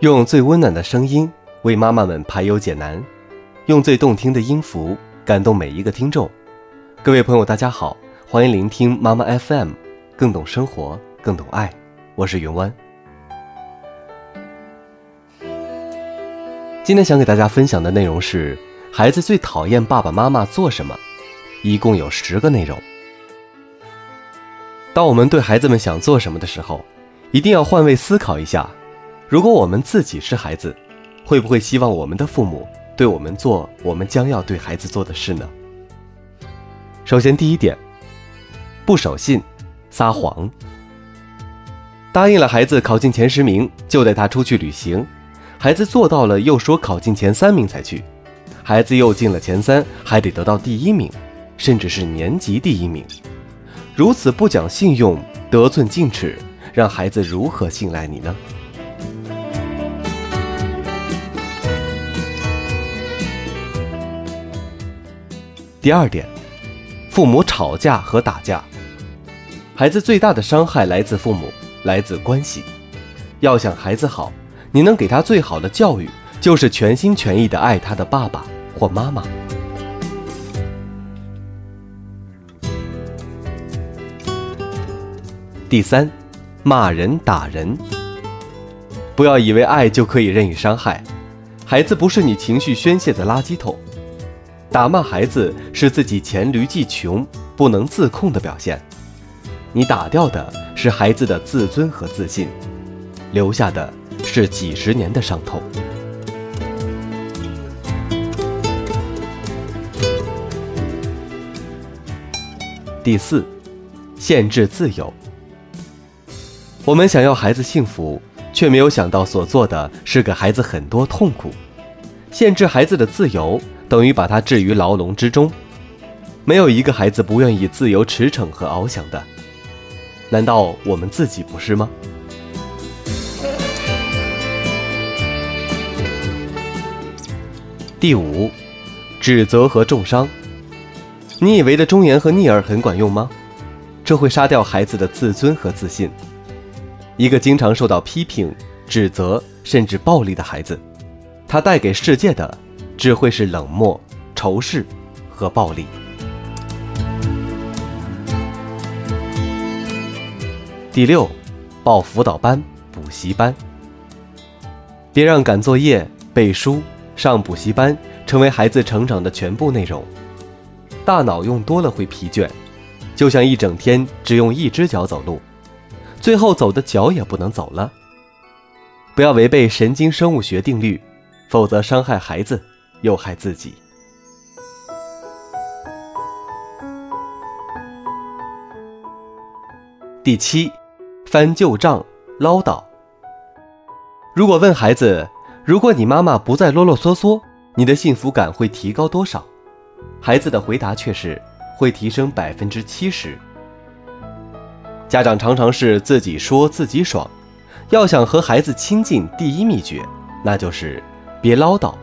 用最温暖的声音为妈妈们排忧解难，用最动听的音符感动每一个听众。各位朋友，大家好，欢迎聆听妈妈 FM，更懂生活，更懂爱。我是云湾。今天想给大家分享的内容是：孩子最讨厌爸爸妈妈做什么？一共有十个内容。当我们对孩子们想做什么的时候，一定要换位思考一下：如果我们自己是孩子，会不会希望我们的父母对我们做我们将要对孩子做的事呢？首先，第一点，不守信、撒谎。答应了孩子考进前十名就带他出去旅行，孩子做到了又说考进前三名才去，孩子又进了前三还得得到第一名，甚至是年级第一名。如此不讲信用、得寸进尺，让孩子如何信赖你呢？第二点，父母吵架和打架，孩子最大的伤害来自父母，来自关系。要想孩子好，你能给他最好的教育，就是全心全意的爱他的爸爸或妈妈。第三，骂人打人。不要以为爱就可以任意伤害，孩子不是你情绪宣泄的垃圾桶。打骂孩子是自己黔驴技穷、不能自控的表现，你打掉的是孩子的自尊和自信，留下的是几十年的伤痛。第四，限制自由。我们想要孩子幸福，却没有想到所做的是给孩子很多痛苦。限制孩子的自由，等于把他置于牢笼之中。没有一个孩子不愿意自由驰骋和翱翔的，难道我们自己不是吗？第五，指责和重伤。你以为的忠言和逆耳很管用吗？这会杀掉孩子的自尊和自信。一个经常受到批评、指责甚至暴力的孩子，他带给世界的只会是冷漠、仇视和暴力。第六，报辅导班、补习班。别让赶作业、背书、上补习班成为孩子成长的全部内容。大脑用多了会疲倦，就像一整天只用一只脚走路。最后走的脚也不能走了。不要违背神经生物学定律，否则伤害孩子，又害自己。第七，翻旧账，唠叨。如果问孩子，如果你妈妈不再啰啰嗦嗦，你的幸福感会提高多少？孩子的回答却是会提升百分之七十。家长常常是自己说自己爽，要想和孩子亲近，第一秘诀那就是别唠叨，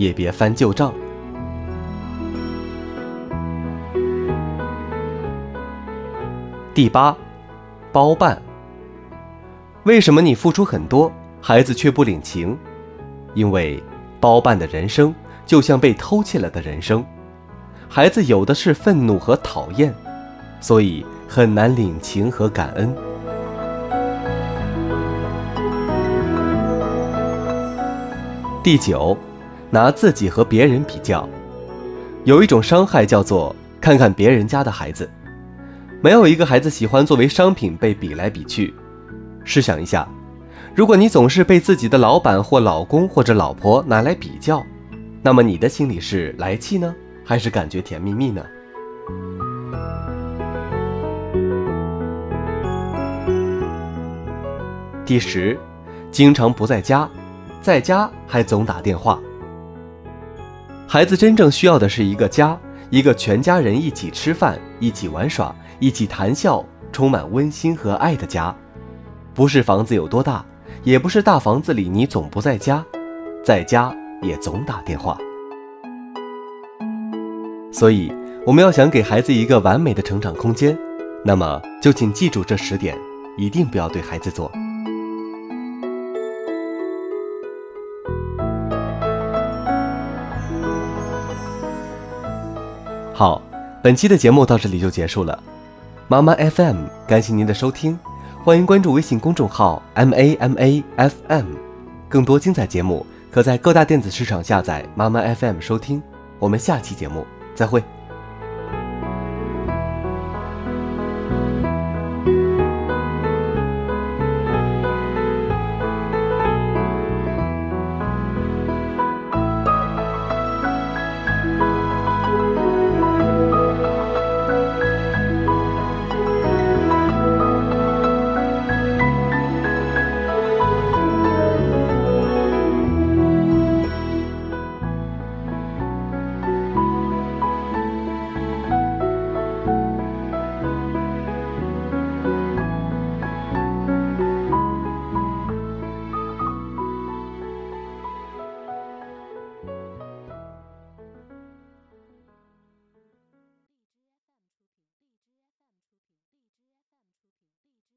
也别翻旧账。第八，包办。为什么你付出很多，孩子却不领情？因为包办的人生就像被偷窃了的人生，孩子有的是愤怒和讨厌，所以。很难领情和感恩。第九，拿自己和别人比较，有一种伤害叫做看看别人家的孩子。没有一个孩子喜欢作为商品被比来比去。试想一下，如果你总是被自己的老板或老公或者老婆拿来比较，那么你的心里是来气呢，还是感觉甜蜜蜜呢？第十，经常不在家，在家还总打电话。孩子真正需要的是一个家，一个全家人一起吃饭、一起玩耍、一起谈笑、充满温馨和爱的家。不是房子有多大，也不是大房子里你总不在家，在家也总打电话。所以，我们要想给孩子一个完美的成长空间，那么就请记住这十点，一定不要对孩子做。好，本期的节目到这里就结束了。妈妈 FM，感谢您的收听，欢迎关注微信公众号 M A M A F M，更多精彩节目可在各大电子市场下载妈妈 FM 收听。我们下期节目再会。